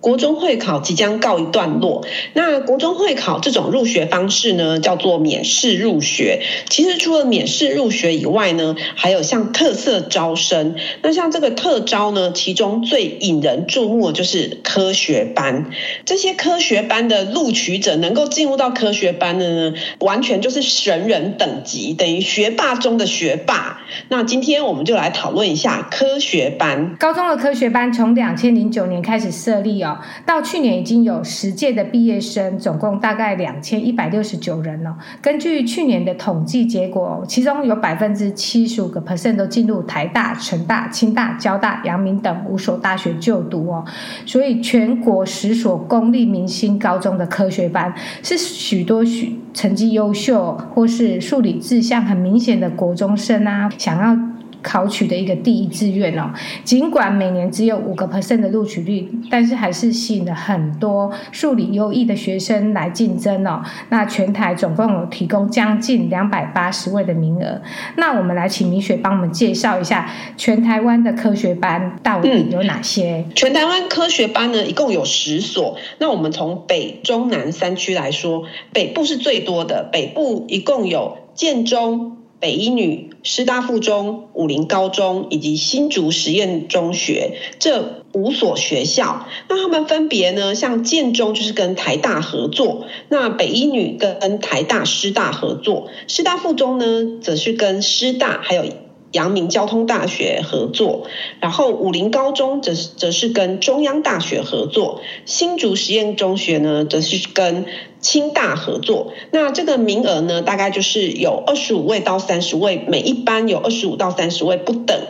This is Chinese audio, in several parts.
国中会考即将告一段落，那国中会考这种入学方式呢，叫做免试入学。其实除了免试入学以外呢，还有像特色招生。那像这个特招呢，其中最引人注目的就是科学班。这些科学班的录取者能够进入到科学班的呢，完全就是神人等级，等于学霸中的学霸。那今天我们就来讨论一下科学班。高中的科学班从两千零九年开始设立哦。到去年已经有十届的毕业生，总共大概两千一百六十九人了。根据去年的统计结果，其中有百分之七十五个 percent 都进入台大、成大、清大、交大、阳明等五所大学就读哦。所以全国十所公立明星高中的科学班，是许多许成绩优秀或是数理志向很明显的国中生啊，想要。考取的一个第一志愿哦，尽管每年只有五个 percent 的录取率，但是还是吸引了很多数理优异的学生来竞争哦。那全台总共有提供将近两百八十位的名额。那我们来请米雪帮我们介绍一下全台湾的科学班到底有哪些？嗯，全台湾科学班呢，一共有十所。那我们从北中南三区来说，北部是最多的，北部一共有建中。北一女、师大附中、武林高中以及新竹实验中学这五所学校，那他们分别呢，像建中就是跟台大合作，那北一女跟台大、师大合作，师大附中呢则是跟师大还有阳明交通大学合作，然后武林高中则则是跟中央大学合作，新竹实验中学呢则是跟清大合作。那这个名额呢，大概就是有二十五位到三十位，每一班有二十五到三十位不等。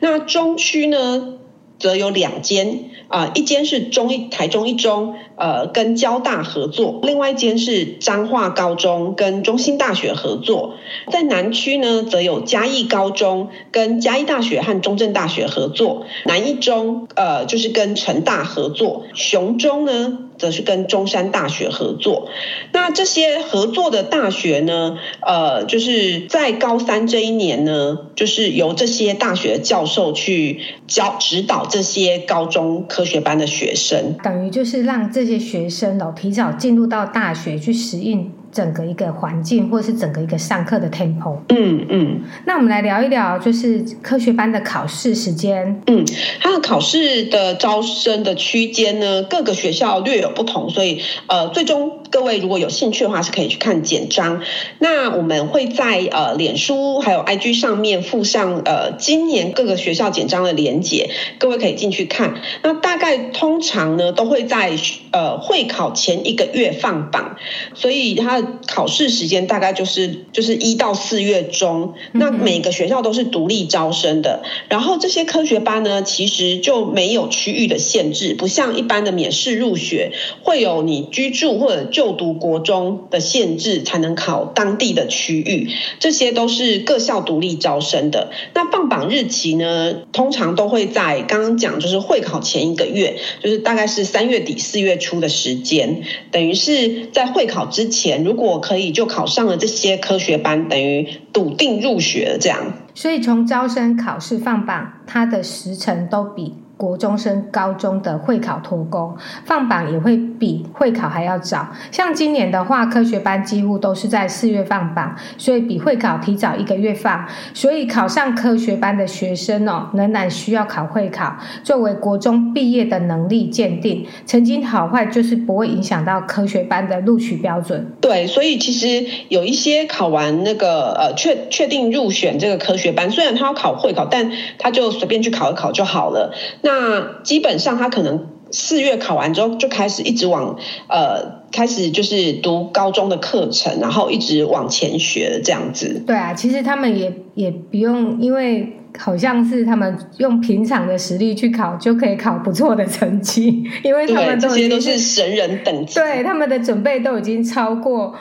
那中区呢，则有两间。啊，一间是中一台中一中，呃，跟交大合作；另外一间是彰化高中跟中兴大学合作。在南区呢，则有嘉义高中跟嘉义大学和中正大学合作；南一中，呃，就是跟成大合作；雄中呢，则是跟中山大学合作。那这些合作的大学呢，呃，就是在高三这一年呢，就是由这些大学教授去教指导这些高中。科学班的学生，等于就是让这些学生哦，提早进入到大学去适应。整个一个环境，或者是整个一个上课的 tempo。嗯嗯。那我们来聊一聊，就是科学班的考试时间。嗯，它的考试的招生的区间呢，各个学校略有不同，所以呃，最终各位如果有兴趣的话，是可以去看简章。那我们会在呃脸书还有 IG 上面附上呃今年各个学校简章的连结，各位可以进去看。那大概通常呢，都会在呃会考前一个月放榜，所以它。考试时间大概就是就是一到四月中，那每个学校都是独立招生的。然后这些科学班呢，其实就没有区域的限制，不像一般的免试入学会有你居住或者就读国中的限制才能考当地的区域，这些都是各校独立招生的。那放榜日期呢，通常都会在刚刚讲就是会考前一个月，就是大概是三月底四月初的时间，等于是在会考之前如。果可以，就考上了这些科学班，等于笃定入学了这样。所以从招生考试放榜，它的时程都比。国中升高中的会考脱钩，放榜也会比会考还要早。像今年的话，科学班几乎都是在四月放榜，所以比会考提早一个月放。所以考上科学班的学生哦，仍然需要考会考，作为国中毕业的能力鉴定。成绩好坏就是不会影响到科学班的录取标准。对，所以其实有一些考完那个呃确确定入选这个科学班，虽然他要考会考，但他就随便去考一考就好了。那基本上他可能四月考完之后就开始一直往呃开始就是读高中的课程，然后一直往前学这样子。对啊，其实他们也也不用，因为好像是他们用平常的实力去考就可以考不错的成绩，因为他们都这些都是神人等级，对他们的准备都已经超过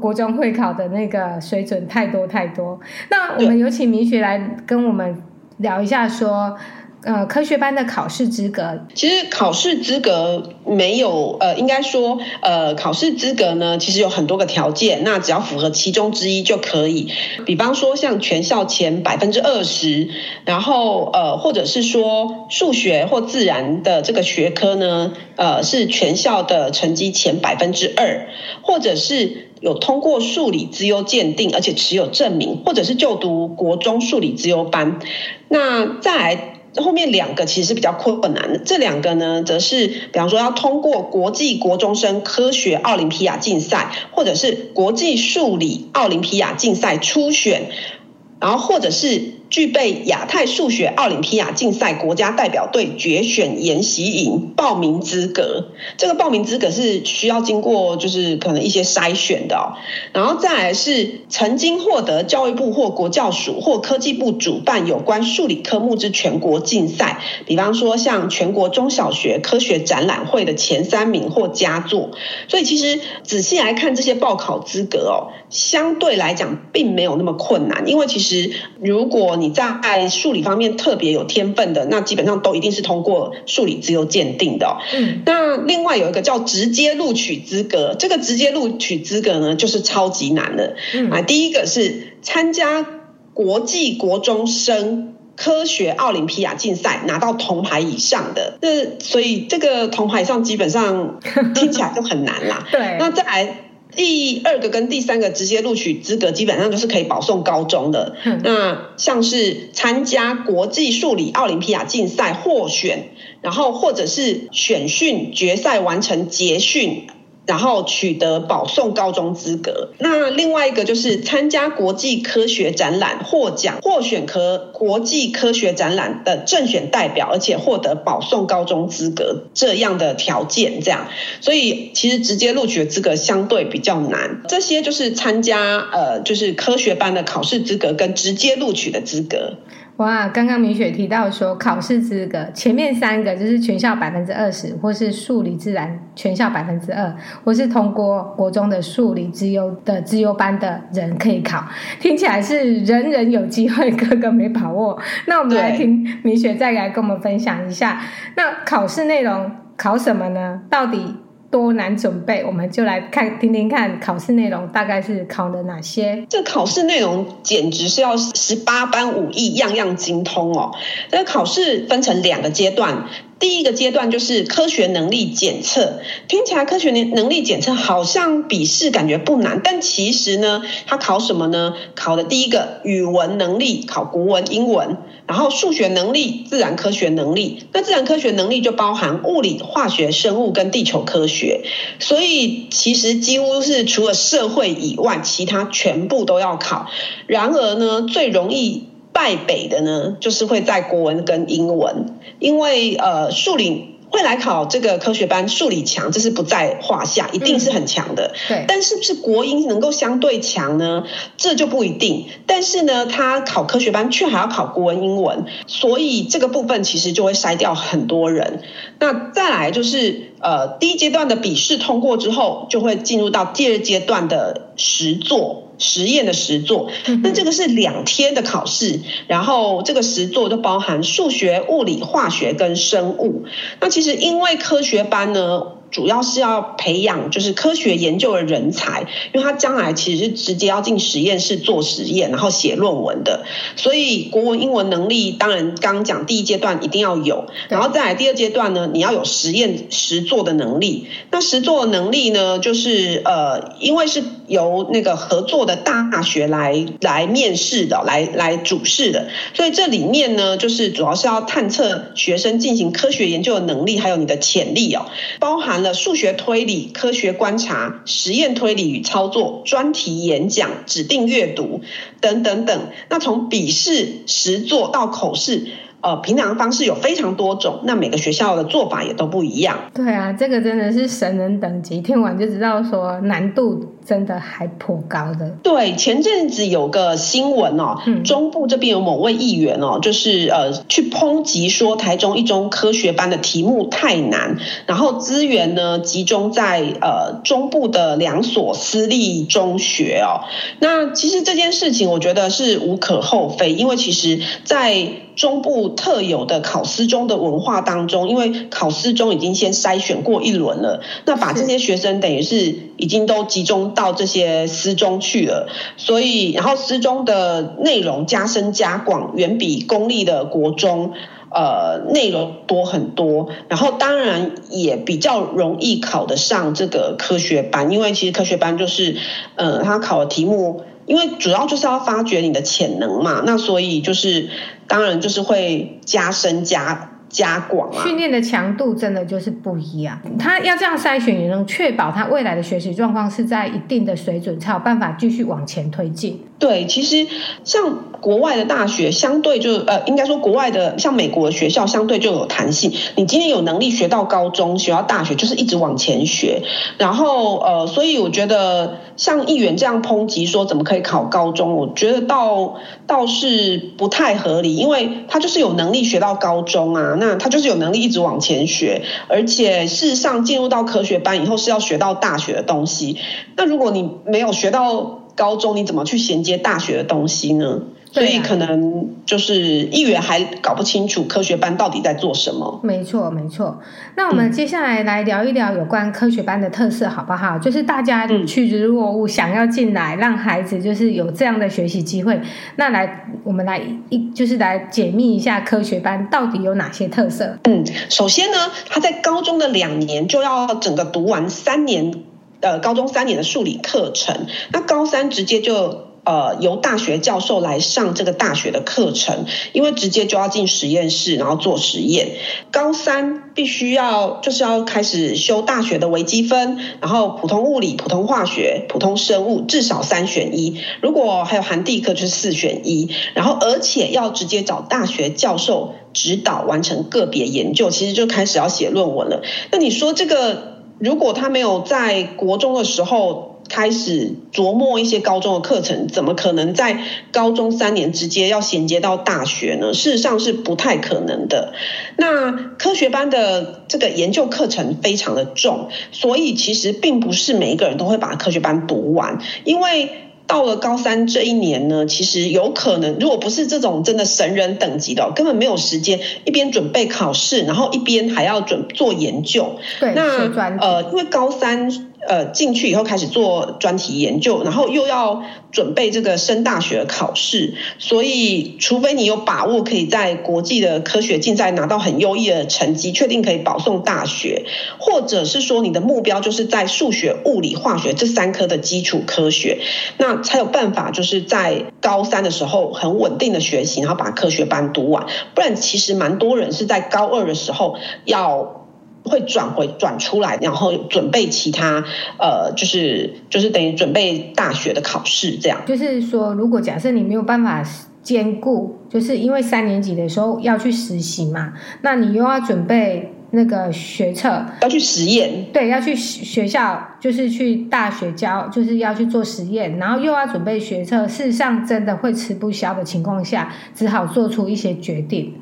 国中会考的那个水准太多太多。那我们有请明雪来跟我们聊一下说。呃科学班的考试资格？其实考试资格没有呃，应该说呃考试资格呢，其实有很多个条件，那只要符合其中之一就可以。比方说像全校前百分之二十，然后呃或者是说数学或自然的这个学科呢，呃是全校的成绩前百分之二，或者是。有通过数理资优鉴定，而且持有证明，或者是就读国中数理资优班。那再来后面两个其实是比较困难的，这两个呢，则是比方说要通过国际国中生科学奥林匹亚竞赛，或者是国际数理奥林匹亚竞赛初选，然后或者是。具备亚太数学奥林匹亚竞赛国家代表队决选研习营报名资格，这个报名资格是需要经过就是可能一些筛选的。然后再来是曾经获得教育部或国教署或科技部主办有关数理科目之全国竞赛，比方说像全国中小学科学展览会的前三名或佳作。所以其实仔细来看这些报考资格哦，相对来讲并没有那么困难，因为其实如果你在数理方面特别有天分的，那基本上都一定是通过数理自由鉴定的。嗯，那另外有一个叫直接录取资格，这个直接录取资格呢，就是超级难的。嗯，啊，第一个是参加国际国中生科学奥林匹亚竞赛拿到铜牌以上的，那所以这个铜牌以上基本上听起来就很难啦。对，那再来。第二个跟第三个直接录取资格基本上都是可以保送高中的。嗯、那像是参加国际数理奥林匹亚竞赛获选，然后或者是选训决赛完成结训。然后取得保送高中资格。那另外一个就是参加国际科学展览获奖，获选科国际科学展览的正选代表，而且获得保送高中资格这样的条件，这样。所以其实直接录取的资格相对比较难。这些就是参加呃，就是科学班的考试资格跟直接录取的资格。哇，刚刚米雪提到说考试资格前面三个就是全校百分之二十，或是数理自然全校百分之二，或是通过国中的数理资优的资优班的人可以考，听起来是人人有机会，个个没把握。那我们来听米雪再来跟我们分享一下，那考试内容考什么呢？到底？多难准备，我们就来看听听看考试内容大概是考的哪些。这考试内容简直是要十八般武艺，样样精通哦。这考试分成两个阶段。第一个阶段就是科学能力检测，听起来科学能能力检测好像笔试感觉不难，但其实呢，它考什么呢？考的第一个语文能力，考国文、英文，然后数学能力、自然科学能力。那自然科学能力就包含物理、化学、生物跟地球科学，所以其实几乎是除了社会以外，其他全部都要考。然而呢，最容易败北的呢，就是会在国文跟英文，因为呃数理会来考这个科学班，数理强这是不在话下，一定是很强的。嗯、对，但是不是国英能够相对强呢？这就不一定。但是呢，他考科学班却还要考国文、英文，所以这个部分其实就会筛掉很多人。那再来就是呃第一阶段的笔试通过之后，就会进入到第二阶段的实作。实验的实作，那这个是两天的考试，然后这个实作就包含数学、物理、化学跟生物。那其实因为科学班呢，主要是要培养就是科学研究的人才，因为他将来其实是直接要进实验室做实验，然后写论文的。所以国文、英文能力，当然刚刚讲第一阶段一定要有，然后再来第二阶段呢，你要有实验实做的能力。那实作的能力呢，就是呃，因为是由那个合作的。大学来来面试的，来来主试的，所以这里面呢，就是主要是要探测学生进行科学研究的能力，还有你的潜力哦，包含了数学推理、科学观察、实验推理与操作、专题演讲、指定阅读等等等。那从笔试、实作到口试。呃，平常方式有非常多种，那每个学校的做法也都不一样。对啊，这个真的是神人等级，听完就知道说难度真的还颇高的。对，前阵子有个新闻哦，嗯、中部这边有某位议员哦，就是呃去抨击说台中一中科学班的题目太难，然后资源呢集中在呃中部的两所私立中学哦。那其实这件事情我觉得是无可厚非，因为其实在中部特有的考私中的文化当中，因为考私中已经先筛选过一轮了，那把这些学生等于是已经都集中到这些私中去了，所以然后私中的内容加深加广，远比公立的国中呃内容多很多，然后当然也比较容易考得上这个科学班，因为其实科学班就是呃他考的题目。因为主要就是要发掘你的潜能嘛，那所以就是当然就是会加深加加广啊。训练的强度真的就是不一样，他要这样筛选，也能确保他未来的学习状况是在一定的水准，才有办法继续往前推进。对，其实像国外的大学，相对就呃，应该说国外的像美国的学校，相对就有弹性。你今天有能力学到高中，学到大学，就是一直往前学。然后呃，所以我觉得像议员这样抨击说怎么可以考高中，我觉得倒倒是不太合理，因为他就是有能力学到高中啊，那他就是有能力一直往前学，而且事实上进入到科学班以后是要学到大学的东西。那如果你没有学到，高中你怎么去衔接大学的东西呢？所以可能就是议员还搞不清楚科学班到底在做什么。没错，没错。那我们接下来来聊一聊有关科学班的特色，好不好？就是大家趋之若鹜，想要进来，让孩子就是有这样的学习机会。那来，我们来一就是来解密一下科学班到底有哪些特色。嗯，首先呢，他在高中的两年就要整个读完三年。呃，高中三年的数理课程，那高三直接就呃由大学教授来上这个大学的课程，因为直接就要进实验室，然后做实验。高三必须要就是要开始修大学的微积分，然后普通物理、普通化学、普通生物，至少三选一。如果还有寒地课，就是四选一。然后而且要直接找大学教授指导完成个别研究，其实就开始要写论文了。那你说这个？如果他没有在国中的时候开始琢磨一些高中的课程，怎么可能在高中三年直接要衔接到大学呢？事实上是不太可能的。那科学班的这个研究课程非常的重，所以其实并不是每一个人都会把科学班读完，因为。到了高三这一年呢，其实有可能，如果不是这种真的神人等级的，根本没有时间一边准备考试，然后一边还要准做研究。对，那呃，因为高三。呃，进去以后开始做专题研究，然后又要准备这个升大学考试，所以除非你有把握可以在国际的科学竞赛拿到很优异的成绩，确定可以保送大学，或者是说你的目标就是在数学、物理、化学这三科的基础科学，那才有办法就是在高三的时候很稳定的学习，然后把科学班读完，不然其实蛮多人是在高二的时候要。会转回转出来，然后准备其他呃，就是就是等于准备大学的考试这样。就是说，如果假设你没有办法兼顾，就是因为三年级的时候要去实习嘛，那你又要准备那个学测，要去实验，对，要去学校，就是去大学教，就是要去做实验，然后又要准备学测，事实上真的会吃不消的情况下，只好做出一些决定。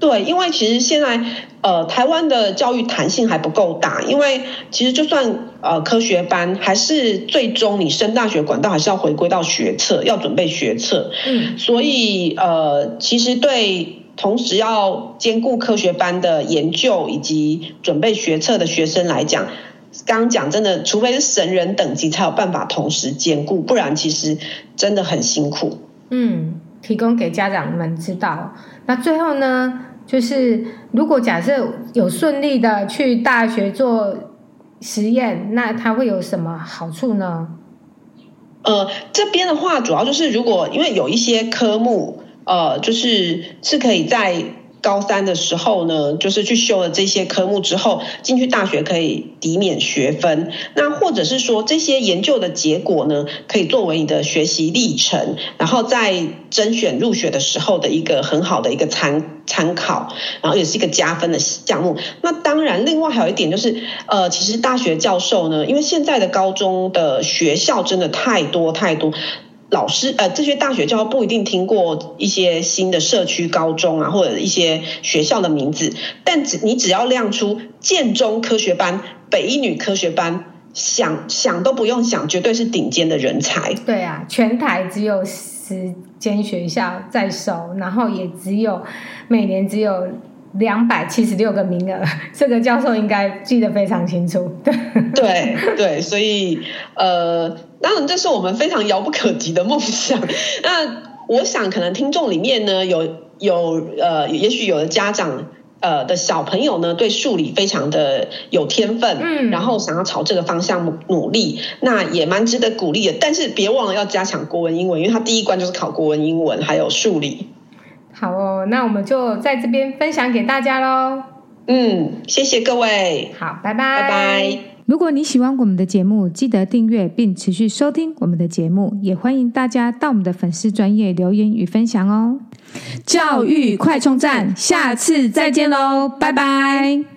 对，因为其实现在呃，台湾的教育弹性还不够大，因为其实就算呃科学班，还是最终你升大学管道还是要回归到学测，要准备学测。嗯，所以呃，其实对同时要兼顾科学班的研究以及准备学测的学生来讲，刚刚讲真的，除非是神人等级才有办法同时兼顾，不然其实真的很辛苦。嗯，提供给家长们知道。那最后呢？就是如果假设有顺利的去大学做实验，那它会有什么好处呢？呃，这边的话，主要就是如果因为有一些科目，呃，就是是可以在高三的时候呢，就是去修了这些科目之后，进去大学可以抵免学分。那或者是说，这些研究的结果呢，可以作为你的学习历程，然后在甄选入学的时候的一个很好的一个参参考，然后也是一个加分的项目。那当然，另外还有一点就是，呃，其实大学教授呢，因为现在的高中的学校真的太多太多。老师，呃，这些大学教不一定听过一些新的社区高中啊，或者一些学校的名字，但只你只要亮出建中科学班、北一女科学班，想想都不用想，绝对是顶尖的人才。对啊，全台只有十间学校在收，然后也只有每年只有。两百七十六个名额，这个教授应该记得非常清楚。对对，所以呃，当然这是我们非常遥不可及的梦想。那我想，可能听众里面呢，有有呃，也许有的家长呃的小朋友呢，对数理非常的有天分，嗯，然后想要朝这个方向努力，那也蛮值得鼓励的。但是别忘了要加强国文、英文，因为他第一关就是考国文、英文还有数理。那我们就在这边分享给大家喽。嗯，谢谢各位。好，拜拜。拜拜。如果你喜欢我们的节目，记得订阅并持续收听我们的节目，也欢迎大家到我们的粉丝专业留言与分享哦。教育快充站，下次再见喽，拜拜。